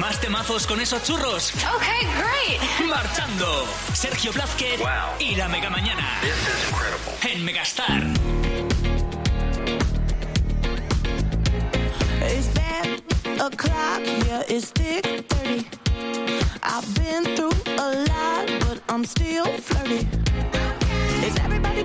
¿Más temazos con esos churros? Ok, great. Marchando. Sergio Blázquez y la Mega Mañana. En Megastar. It's bad o'clock, yeah, it's thick 30. I've been through a lot, but I'm still flirty. Is everybody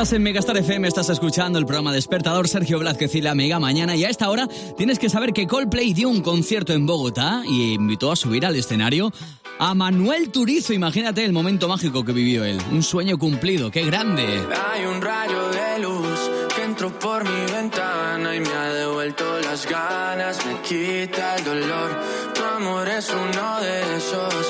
Estás en Megastar FM, estás escuchando el programa Despertador Sergio Blázquez y la Mega Mañana y a esta hora tienes que saber que Coldplay dio un concierto en Bogotá y invitó a subir al escenario a Manuel Turizo. Imagínate el momento mágico que vivió él. Un sueño cumplido, qué grande. Hay un rayo de luz que entró por mi ventana y me ha devuelto las ganas, me quita el dolor. Tu amor es uno de esos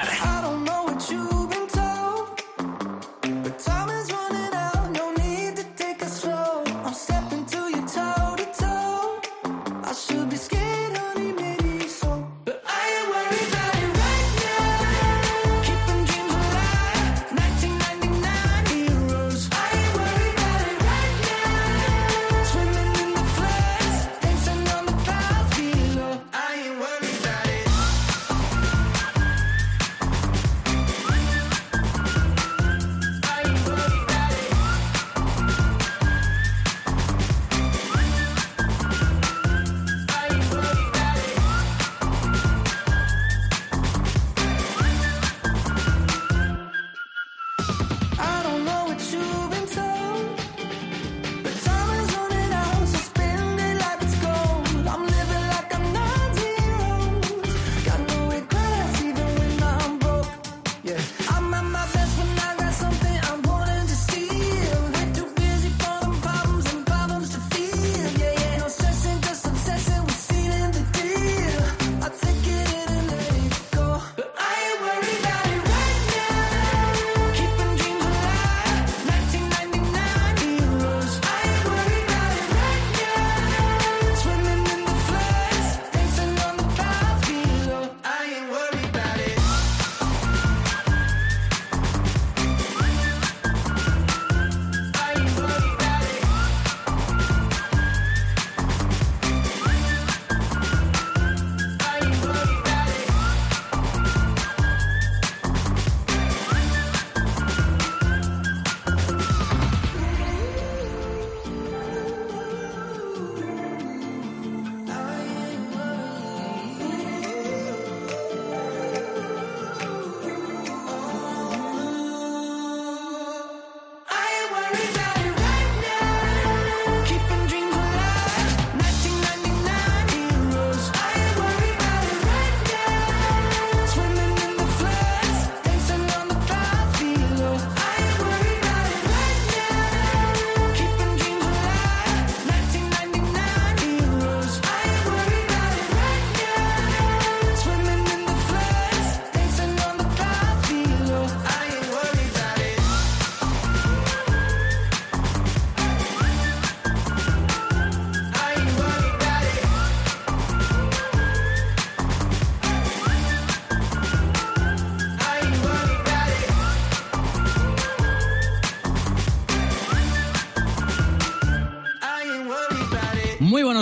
Mega,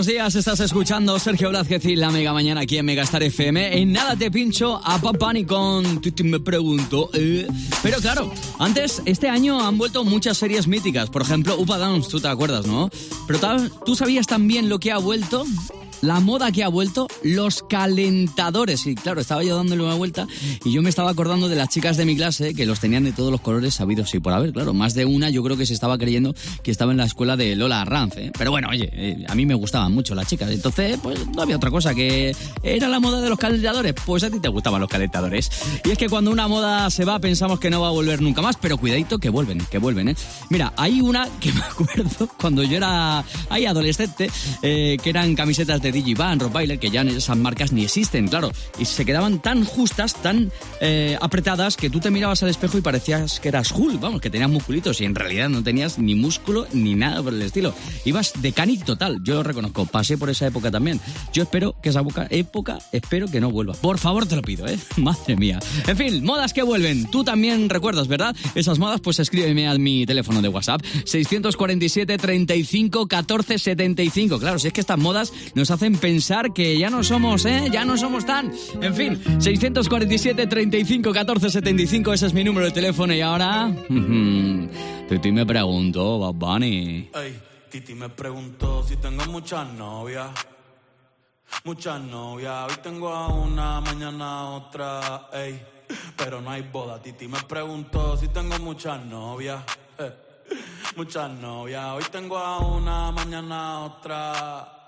buenos días, estás escuchando Sergio Blázquez y la Mega Mañana aquí en Megastar FM. En nada te pincho a Papani con me pregunto. eh. Pero claro, antes, este año han vuelto muchas series míticas. Por ejemplo, Upa Downs, tú te acuerdas, ¿no? Pero ta- tú sabías también lo que ha vuelto. La moda que ha vuelto, los calentadores. Y claro, estaba yo dándole una vuelta y yo me estaba acordando de las chicas de mi clase que los tenían de todos los colores sabidos y por haber. Claro, más de una yo creo que se estaba creyendo que estaba en la escuela de Lola Ranz. ¿eh? Pero bueno, oye, eh, a mí me gustaban mucho las chicas. Entonces, pues no había otra cosa que era la moda de los calentadores. Pues a ti te gustaban los calentadores. Y es que cuando una moda se va pensamos que no va a volver nunca más, pero cuidadito que vuelven, que vuelven. ¿eh? Mira, hay una que me acuerdo cuando yo era ahí adolescente, eh, que eran camisetas de Digivan, Rottweiler, que ya esas marcas ni existen, claro. Y se quedaban tan justas, tan eh, apretadas, que tú te mirabas al espejo y parecías que eras Hulk, vamos, que tenías musculitos y en realidad no tenías ni músculo ni nada por el estilo. Ibas de canic total, yo lo reconozco, pasé por esa época también. Yo espero que esa época, espero que no vuelva. Por favor, te lo pido, ¿eh? Madre mía. En fin, modas que vuelven. Tú también recuerdas, ¿verdad? Esas modas, pues escríbeme a mi teléfono de WhatsApp, 647 35 14 75. Claro, si es que estas modas nos hacen hacen pensar que ya no somos, ¿eh? Ya no somos tan. En fin, 647 35 14 75, ese es mi número de teléfono y ahora. Titi me preguntó, Bad Bunny. Ey, Titi me preguntó si tengo muchas novias. Muchas novias, hoy tengo a una, mañana a otra, ey. Pero no hay boda, Titi me preguntó si tengo muchas novias. Muchas novias, hoy tengo a una, mañana a otra.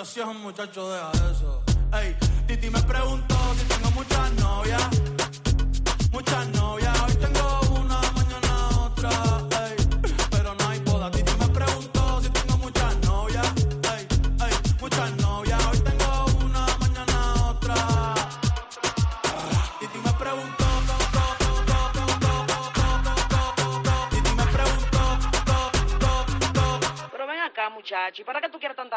envío la invitación, muchacho, deja eso. Ey, Titi me preguntó si tengo muchas novias. Muchas novias, hoy tengo una,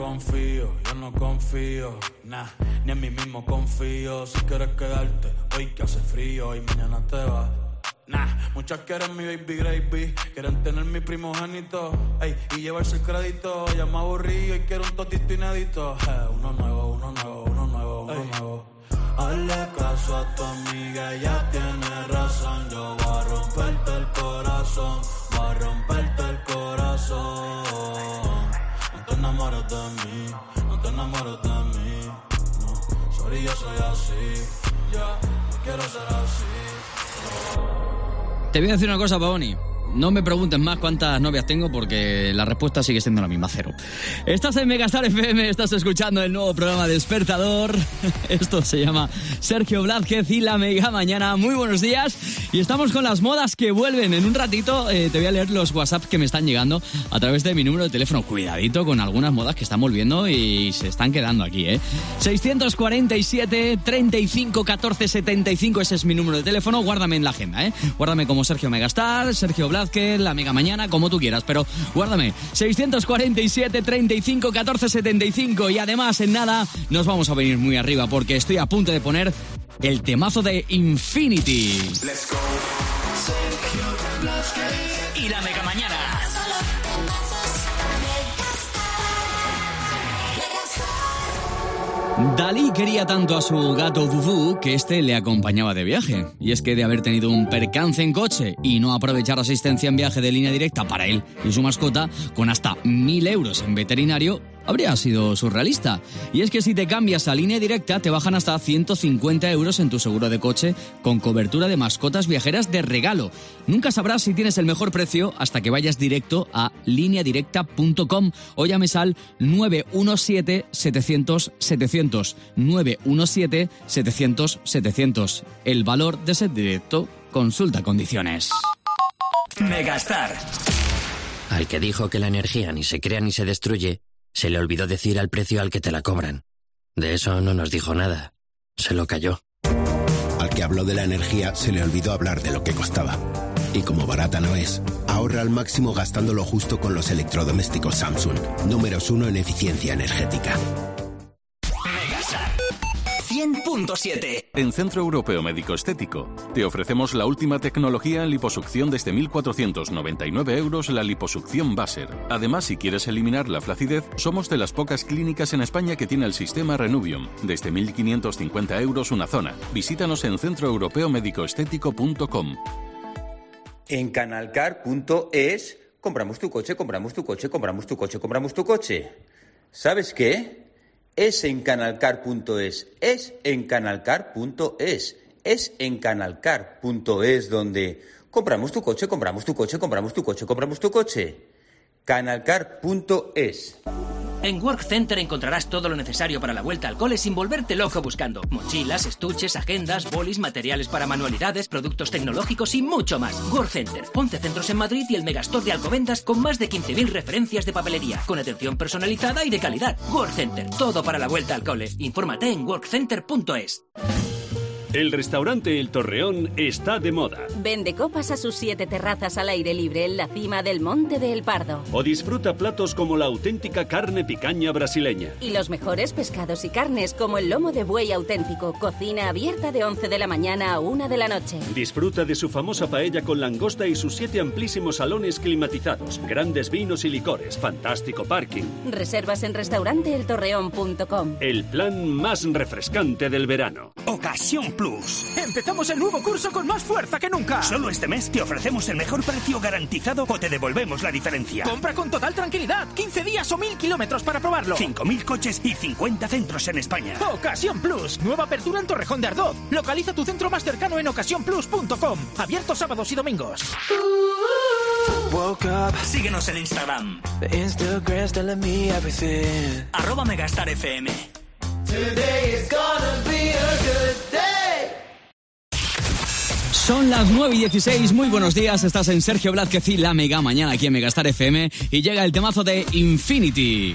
Confío, yo no confío, nah, ni en mí mismo confío. Si quieres quedarte, hoy que hace frío y mañana te vas. Muchas quieren mi baby gravy, quieren tener mi primogénito, ey, y llevarse el crédito. Ya me aburrí y quiero un totito inédito. Eh, uno nuevo, uno nuevo, uno nuevo, uno nuevo. Hazle caso a tu amiga, ella tiene razón. Yo voy a romperte el corazón, voy a romperte el corazón. No te enamores de mí, no te enamores de mí. No, sorry, yo soy así, ya, no quiero ser así. Te voy a decir una cosa, Paoni. No me preguntes más cuántas novias tengo porque la respuesta sigue siendo la misma, cero. Estás en Megastar FM, estás escuchando el nuevo programa Despertador. Esto se llama Sergio Blázquez y la Mega Mañana. Muy buenos días. Y estamos con las modas que vuelven. En un ratito eh, te voy a leer los WhatsApp que me están llegando a través de mi número de teléfono. Cuidadito con algunas modas que están volviendo y se están quedando aquí, ¿eh? 647 35 14 75, ese es mi número de teléfono. Guárdame en la agenda, ¿eh? Guárdame como Sergio Megastar, Sergio Blázquez, la Mega Mañana, como tú quieras, pero guárdame. 647 35 14 75 y además en nada nos vamos a venir muy arriba porque estoy a punto de poner el temazo de Infinity. Y la Mega Mañana. Dalí quería tanto a su gato Vuvu que este le acompañaba de viaje. Y es que de haber tenido un percance en coche y no aprovechar asistencia en viaje de línea directa para él y su mascota, con hasta mil euros en veterinario, habría sido surrealista. Y es que si te cambias a línea directa, te bajan hasta 150 euros en tu seguro de coche con cobertura de mascotas viajeras de regalo. Nunca sabrás si tienes el mejor precio hasta que vayas directo a lineadirecta.com o llames al 917-700-700. 917-700-700. El valor de ser directo, consulta condiciones. Megastar. Al que dijo que la energía ni se crea ni se destruye, se le olvidó decir al precio al que te la cobran. De eso no nos dijo nada. Se lo cayó. Al que habló de la energía se le olvidó hablar de lo que costaba. Y como barata no es, ahorra al máximo gastándolo justo con los electrodomésticos Samsung, números uno en eficiencia energética. 100.7. En Centro Europeo Médico Estético te ofrecemos la última tecnología en liposucción desde 1.499 euros la liposucción Baser. Además, si quieres eliminar la flacidez, somos de las pocas clínicas en España que tiene el sistema Renuvium, desde 1.550 euros una zona. Visítanos en centroeuropeomedicoestético.com. En canalcar.es compramos tu coche, compramos tu coche, compramos tu coche, compramos tu coche. ¿Sabes qué? Es en canalcar.es, es en canalcar.es, es en canalcar.es donde compramos tu coche, compramos tu coche, compramos tu coche, compramos tu coche. canalcar.es. En Work Center encontrarás todo lo necesario para la vuelta al cole sin volverte loco buscando. Mochilas, estuches, agendas, bolis, materiales para manualidades, productos tecnológicos y mucho más. Work Center. 11 centros en Madrid y el megastore de Alcobendas con más de 15.000 referencias de papelería, con atención personalizada y de calidad. Work Center. Todo para la vuelta al cole. Infórmate en workcenter.es. El restaurante El Torreón está de moda. Vende copas a sus siete terrazas al aire libre en la cima del Monte de El Pardo. O disfruta platos como la auténtica carne picaña brasileña. Y los mejores pescados y carnes como el lomo de buey auténtico. Cocina abierta de 11 de la mañana a 1 de la noche. Disfruta de su famosa paella con langosta y sus siete amplísimos salones climatizados. Grandes vinos y licores. Fantástico parking. Reservas en restauranteeltorreón.com. El plan más refrescante del verano. Ocasión Plus. Empezamos el nuevo curso con más fuerza que nunca. Solo este mes te ofrecemos el mejor precio garantizado o te devolvemos la diferencia. Compra con total tranquilidad. 15 días o 1000 kilómetros para probarlo. 5.000 coches y 50 centros en España. Ocasión Plus. Nueva apertura en Torrejón de Ardoz. Localiza tu centro más cercano en ocasiónplus.com. Abierto sábados y domingos. Síguenos en Instagram. Instagram's telling me everything. Arroba Megastar FM. Today is gonna be a good day. Son las 9 y 16, muy buenos días, estás en Sergio Blázquez y La Mega mañana aquí en Megastar FM y llega el temazo de Infinity.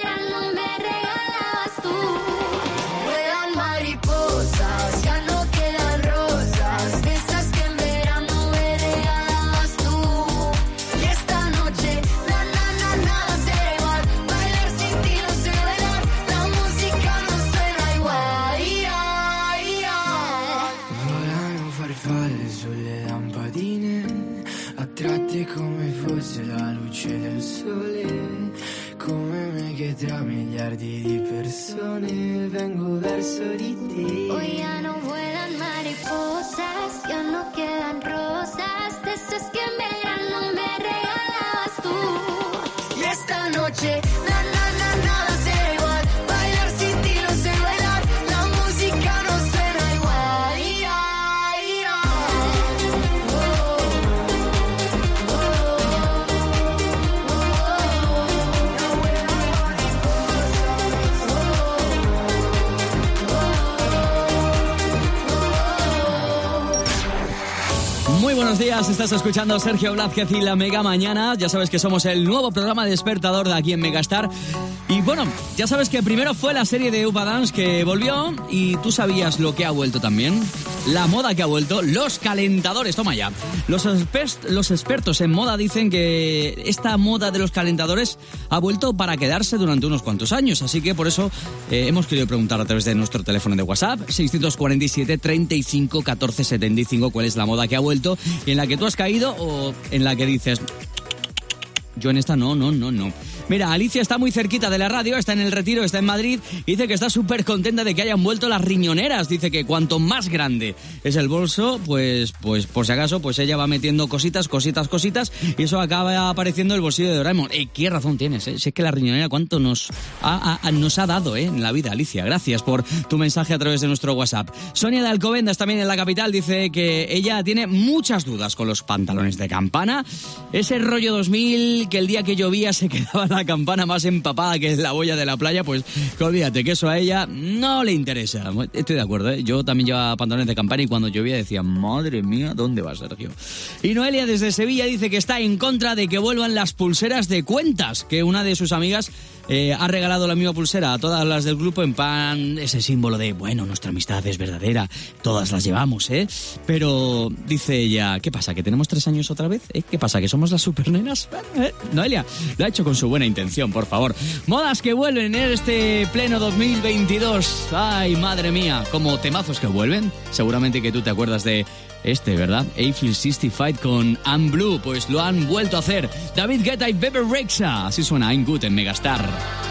miliardi di persone vengo verso di te. Hoy ya no vuelan mariposas, ya no quedan rosas, de esas que en verano me regalan. Estás escuchando Sergio Blázquez y la Mega Mañana. Ya sabes que somos el nuevo programa despertador de aquí en Megastar. Bueno, ya sabes que primero fue la serie de Upa Dance que volvió y tú sabías lo que ha vuelto también la moda que ha vuelto, los calentadores, toma ya. Los, los expertos en moda dicen que esta moda de los calentadores ha vuelto para quedarse durante unos cuantos años, así que por eso eh, hemos querido preguntar a través de nuestro teléfono de WhatsApp, 647 35 14 75, cuál es la moda que ha vuelto y en la que tú has caído o en la que dices, yo en esta no, no, no, no. Mira, Alicia está muy cerquita de la radio, está en el retiro, está en Madrid. Dice que está súper contenta de que hayan vuelto las riñoneras. Dice que cuanto más grande es el bolso, pues, pues por si acaso, pues ella va metiendo cositas, cositas, cositas. Y eso acaba apareciendo el bolsillo de Doraemon. Eh, ¿Qué razón tienes? Eh? Si es que la riñonera cuánto nos ha, nos ha dado eh, en la vida, Alicia. Gracias por tu mensaje a través de nuestro WhatsApp. Sonia de Alcobendas, también en la capital, dice que ella tiene muchas dudas con los pantalones de campana. Ese rollo 2000 que el día que llovía se quedaba la campana más empapada que es la boya de la playa, pues olvídate que eso a ella no le interesa. Estoy de acuerdo, ¿eh? yo también llevaba pantalones de campana y cuando llovía decía, madre mía, ¿dónde va Sergio? Y Noelia desde Sevilla dice que está en contra de que vuelvan las pulseras de cuentas, que una de sus amigas eh, ha regalado la misma pulsera a todas las del grupo en pan, ese símbolo de, bueno, nuestra amistad es verdadera, todas las llevamos, ¿eh? Pero dice ella, ¿qué pasa? ¿Que tenemos tres años otra vez? ¿Eh? ¿Qué pasa? ¿Que somos las supernenas? ¿Eh? Noelia, lo ha hecho con su buena intención, por favor. Modas que vuelven en este pleno 2022. Ay, madre mía, como temazos que vuelven. Seguramente que tú te acuerdas de este, ¿verdad? Eiffel 65 con I'm Blue, pues lo han vuelto a hacer. David Guetta y Bebe Rexha. Así suena I'm Good en Megastar. Bye.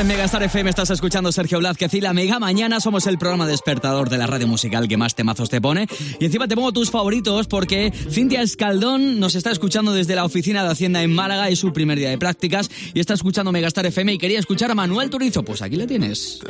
en Megastar FM, estás escuchando Sergio Blázquez y la Mega Mañana. Somos el programa despertador de la radio musical que más temazos te pone. Y encima te pongo tus favoritos porque Cintia Escaldón nos está escuchando desde la oficina de Hacienda en Málaga. Es su primer día de prácticas y está escuchando Megastar FM y quería escuchar a Manuel Turizo. Pues aquí le tienes.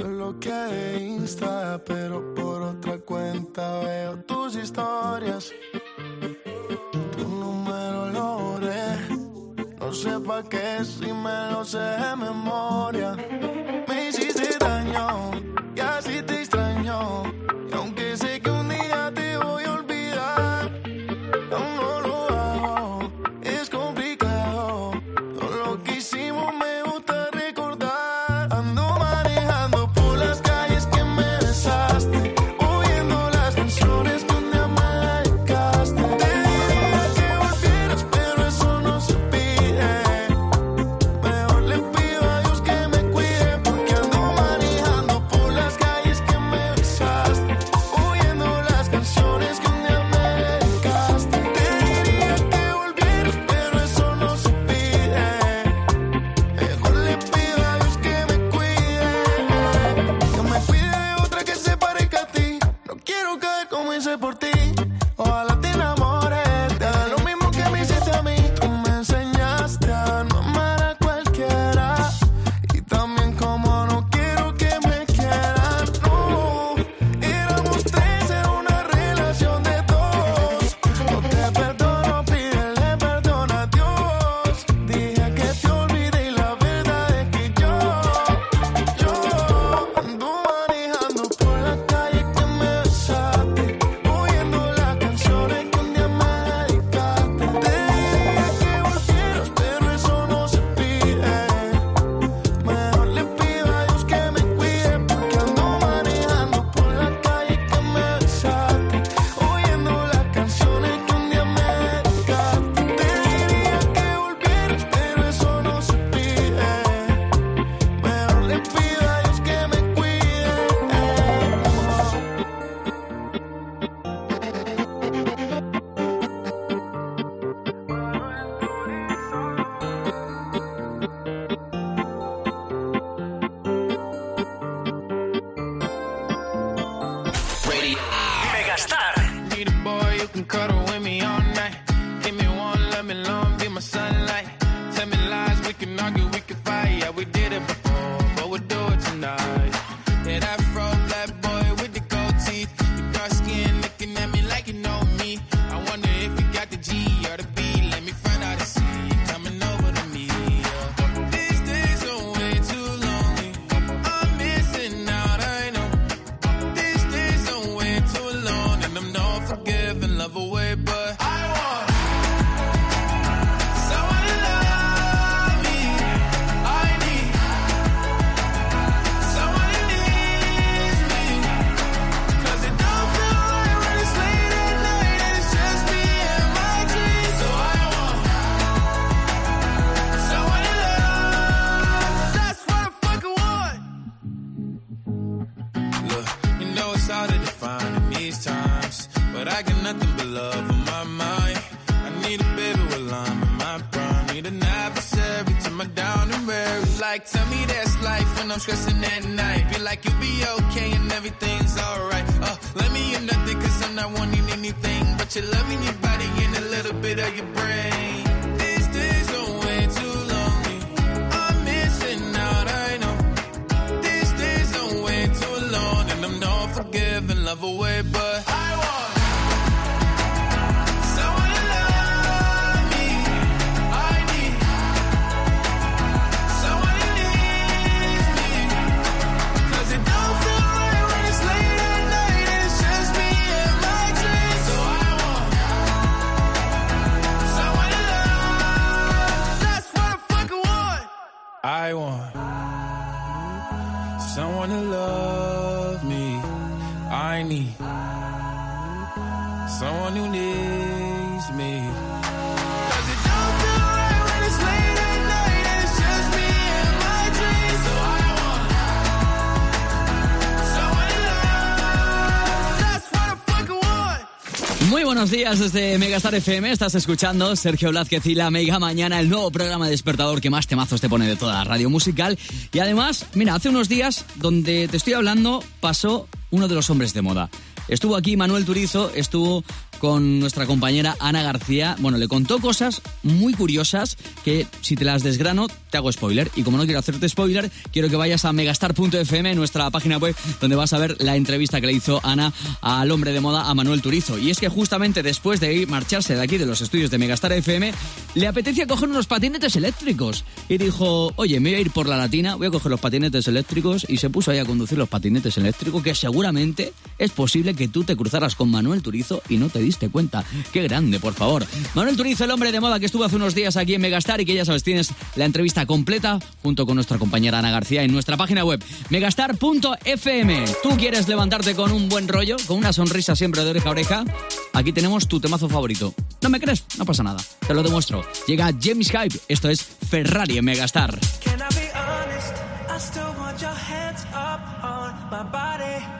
But I got nothing but love on my mind. I need a baby while I'm in my prime. Need an adversary to my down and weary. Like, tell me that's life when I'm stressing at night. Be like, you'll be okay and everything's alright. Uh, let me in nothing cause I'm not wanting anything. But you're loving your body and a little bit of your brain. These days are way too lonely. I'm missing out, I know. These days are way too long. And I'm not forgiving love away, but I buenos días desde Megastar FM. Estás escuchando Sergio Blázquez y la Mega Mañana, el nuevo programa de despertador que más temazos te pone de toda la radio musical. Y además, mira, hace unos días donde te estoy hablando pasó uno de los hombres de moda. Estuvo aquí Manuel Turizo, estuvo con nuestra compañera Ana García. Bueno, le contó cosas muy curiosas que si te las desgrano te hago spoiler. Y como no quiero hacerte spoiler, quiero que vayas a megastar.fm, nuestra página web, donde vas a ver la entrevista que le hizo Ana al hombre de moda, a Manuel Turizo. Y es que justamente después de marcharse de aquí, de los estudios de Megastar FM, le apetecía coger unos patinetes eléctricos. Y dijo, oye, me voy a ir por la latina, voy a coger los patinetes eléctricos. Y se puso ahí a conducir los patinetes eléctricos, que seguramente es posible que tú te cruzaras con Manuel Turizo y no te diste cuenta. Qué grande, por favor. Manuel Turizo, el hombre de moda que estuvo hace unos días aquí en Megastar y que ya sabes, tienes la entrevista completa junto con nuestra compañera Ana García en nuestra página web megastar.fm. ¿Tú quieres levantarte con un buen rollo, con una sonrisa siempre de oreja a oreja? Aquí tenemos tu temazo favorito. ¿No me crees? No pasa nada. Te lo demuestro. Llega James Hype. Esto es Ferrari en Megastar. Can I be honest? I still want your hands up on my.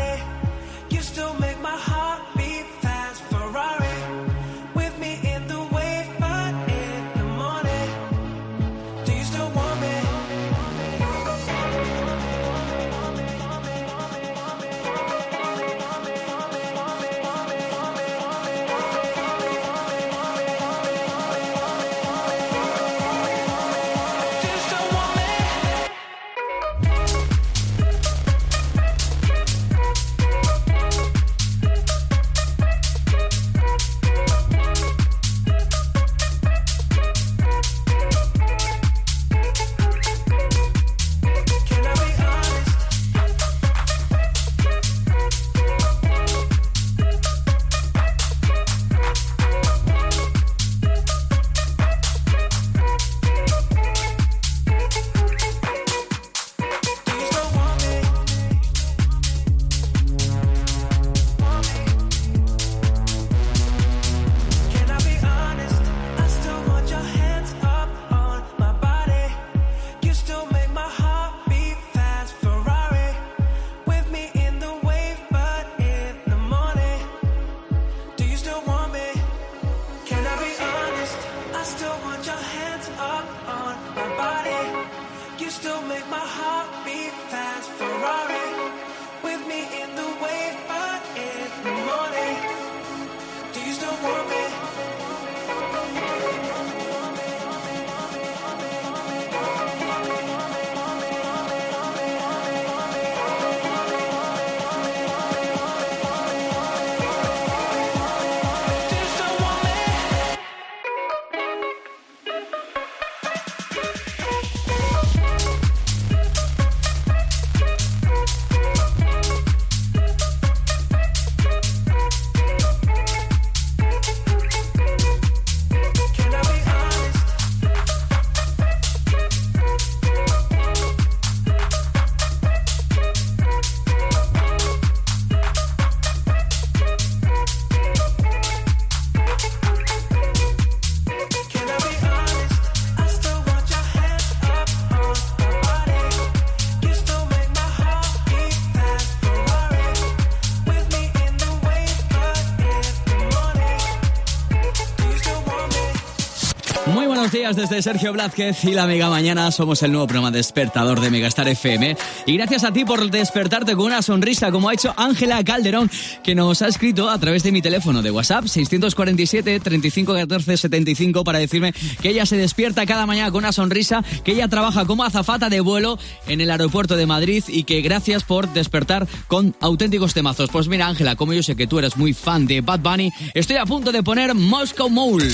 Desde Sergio Blázquez y la Mega Mañana. Somos el nuevo programa despertador de Megastar FM. Y gracias a ti por despertarte con una sonrisa, como ha hecho Ángela Calderón, que nos ha escrito a través de mi teléfono de WhatsApp 647 35 14 75 para decirme que ella se despierta cada mañana con una sonrisa, que ella trabaja como azafata de vuelo en el aeropuerto de Madrid y que gracias por despertar con auténticos temazos. Pues mira, Ángela, como yo sé que tú eres muy fan de Bad Bunny, estoy a punto de poner Moscow Mole.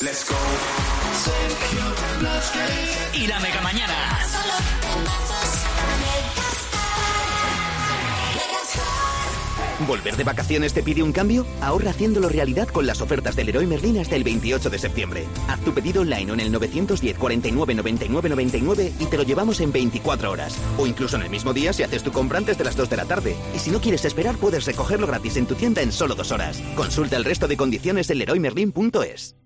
Let's go. Y la mega mañana. ¿Volver de vacaciones te pide un cambio? Ahorra haciéndolo realidad con las ofertas del Leroy Merlin hasta el 28 de septiembre. Haz tu pedido online en el 910 49 99 99 y te lo llevamos en 24 horas. O incluso en el mismo día si haces tu compra antes de las 2 de la tarde. Y si no quieres esperar, puedes recogerlo gratis en tu tienda en solo dos horas. Consulta el resto de condiciones en leroymerlin.es.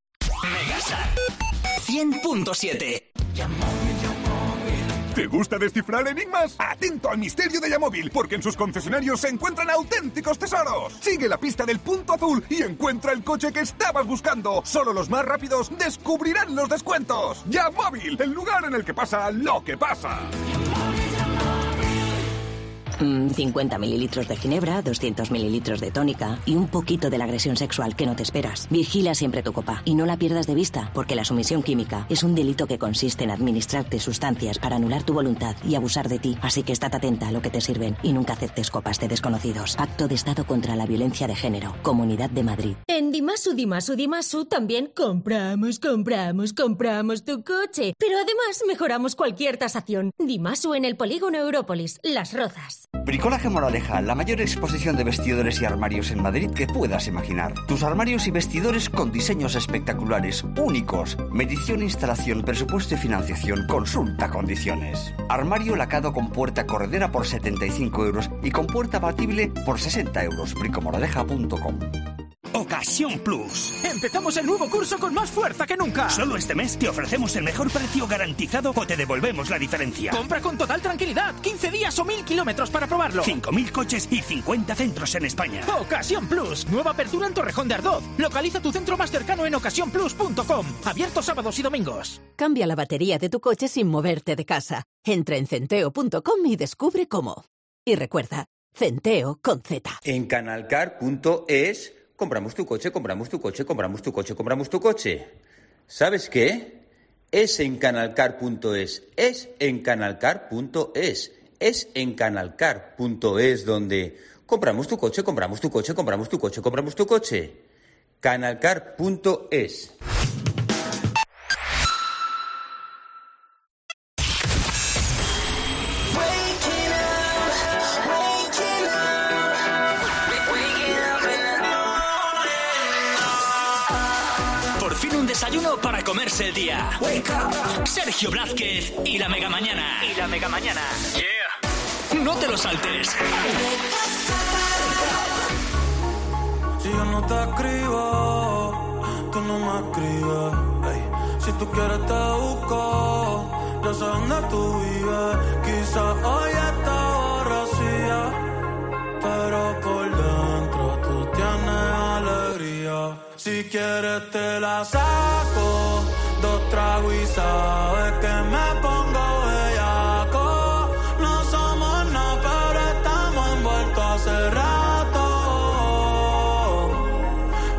Megastar 100.7. ¿Te gusta descifrar enigmas? Atento al misterio de Yamóvil, porque en sus concesionarios se encuentran auténticos tesoros. Sigue la pista del punto azul y encuentra el coche que estabas buscando. Solo los más rápidos descubrirán los descuentos. Yamóvil, el lugar en el que pasa lo que pasa. Mm, 50 mililitros de ginebra, 200 mililitros de tónica y un poquito de la agresión sexual que no te esperas. Vigila siempre tu copa y no la pierdas de vista, porque la sumisión química es un delito que consiste en administrarte sustancias para anular tu voluntad y abusar de ti. Así que estate atenta a lo que te sirven y nunca aceptes copas de desconocidos. Pacto de Estado contra la Violencia de Género. Comunidad de Madrid. En Dimasu, Dimasu, Dimasu también compramos, compramos, compramos tu coche. Pero además mejoramos cualquier tasación. Dimasu en el polígono Európolis, Las Rozas. Bricolaje Moraleja, la mayor exposición de vestidores y armarios en Madrid que puedas imaginar. Tus armarios y vestidores con diseños espectaculares, únicos. Medición, instalación, presupuesto y financiación. Consulta condiciones. Armario lacado con puerta corredera por 75 euros y con puerta abatible por 60 euros. bricomoraleja.com Ocasión Plus. Empezamos el nuevo curso con más fuerza que nunca. Solo este mes te ofrecemos el mejor precio garantizado o te devolvemos la diferencia. Compra con total tranquilidad. 15 días o 1000 kilómetros para probarlo. 5.000 coches y 50 centros en España. Ocasión Plus. Nueva apertura en Torrejón de Ardoz. Localiza tu centro más cercano en ocasiónplus.com. Abierto sábados y domingos. Cambia la batería de tu coche sin moverte de casa. Entra en centeo.com y descubre cómo. Y recuerda, Centeo con Z. En canalcar.es compramos tu coche, compramos tu coche, compramos tu coche, compramos tu coche. ¿Sabes qué? Es en canalcar.es, es en canalcar.es, es en canalcar.es donde compramos tu coche, compramos tu coche, compramos tu coche, compramos tu coche. canalcar.es. el día. Sergio Blázquez y la Mega Mañana. Y la Mega Mañana. Yeah. No te lo saltes. Si yo no te escribo, tú no me escribes. Si tú quieres te busco, yo sé dónde tú vives. Quizás hoy está borracía, pero por dentro tú tienes alegría. Si quieres te la saco, dos tragos y que me pongo bellaco. No somos nada, pero estamos envueltos hace rato.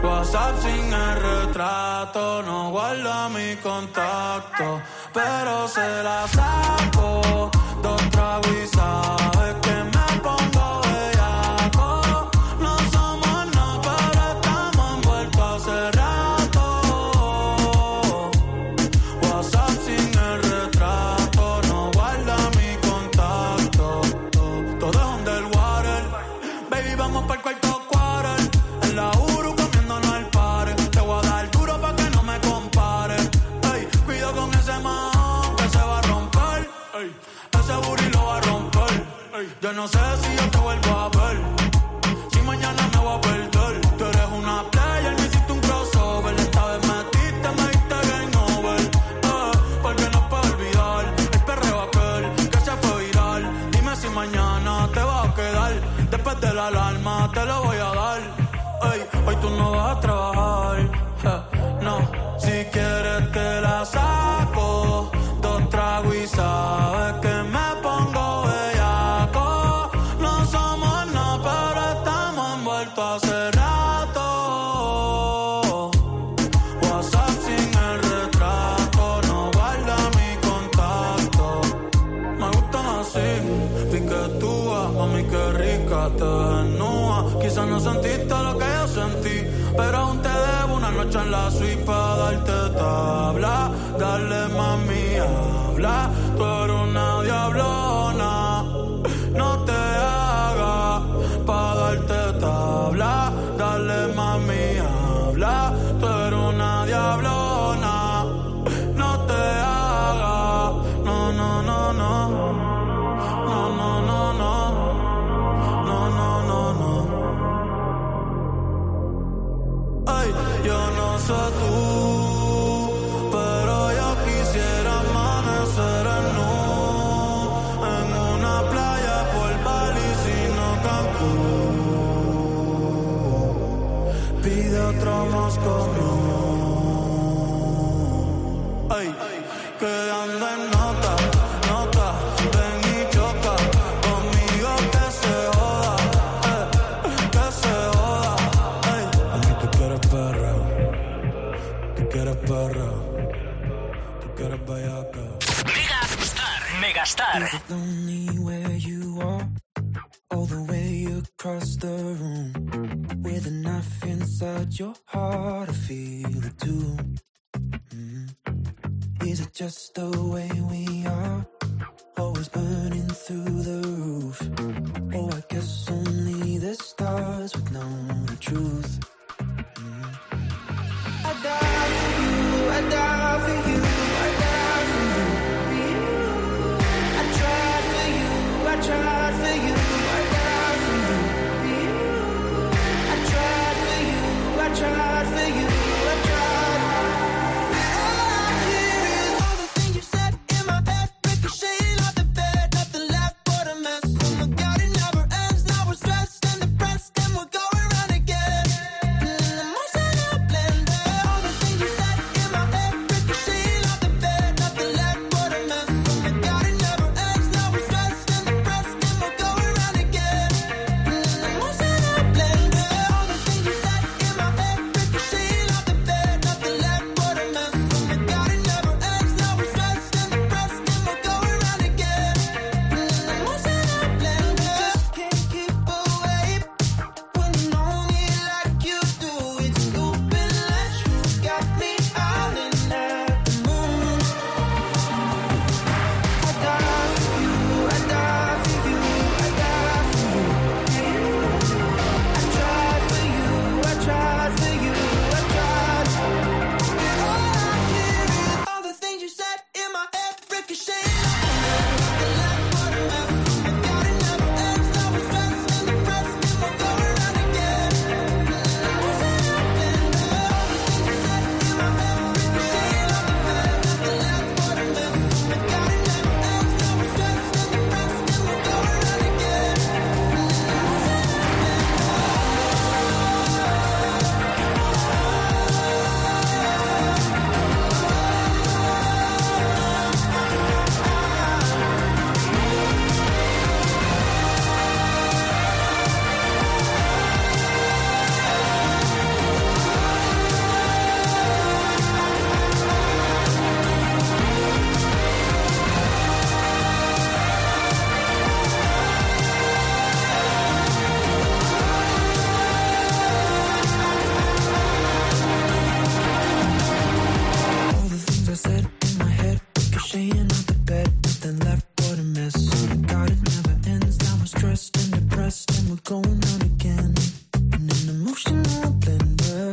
WhatsApp sin el retrato, no guarda mi contacto, pero se la saco. love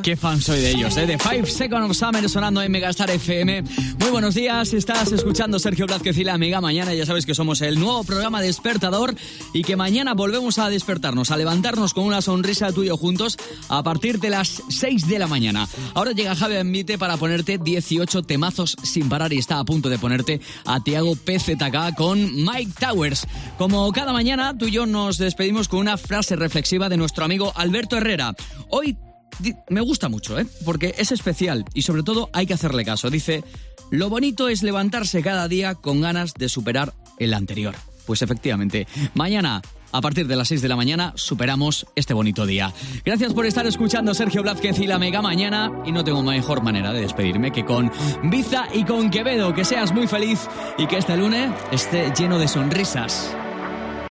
qué fan soy de ellos, ¿eh? De Five Seconds of Summer sonando en Megastar FM. Muy buenos días, estás escuchando Sergio Blázquez y la Mega Mañana. Ya sabes que somos el nuevo programa despertador y que mañana volvemos a despertarnos, a levantarnos con una sonrisa tuyo juntos a partir de las 6 de la mañana. Ahora llega Javi Envite para ponerte 18 temazos sin parar y está a punto de ponerte a Tiago PZK con Mike Towers. Como cada mañana, tú y yo nos despedimos con una frase reflexiva de nuestro amigo Alberto Herrera. Hoy me gusta mucho, ¿eh? Porque es especial y sobre todo hay que hacerle caso. Dice, lo bonito es levantarse cada día con ganas de superar el anterior. Pues efectivamente, mañana... A partir de las 6 de la mañana superamos este bonito día. Gracias por estar escuchando Sergio Blázquez y la Mega Mañana. Y no tengo mejor manera de despedirme que con Biza y con Quevedo. Que seas muy feliz y que este lunes esté lleno de sonrisas.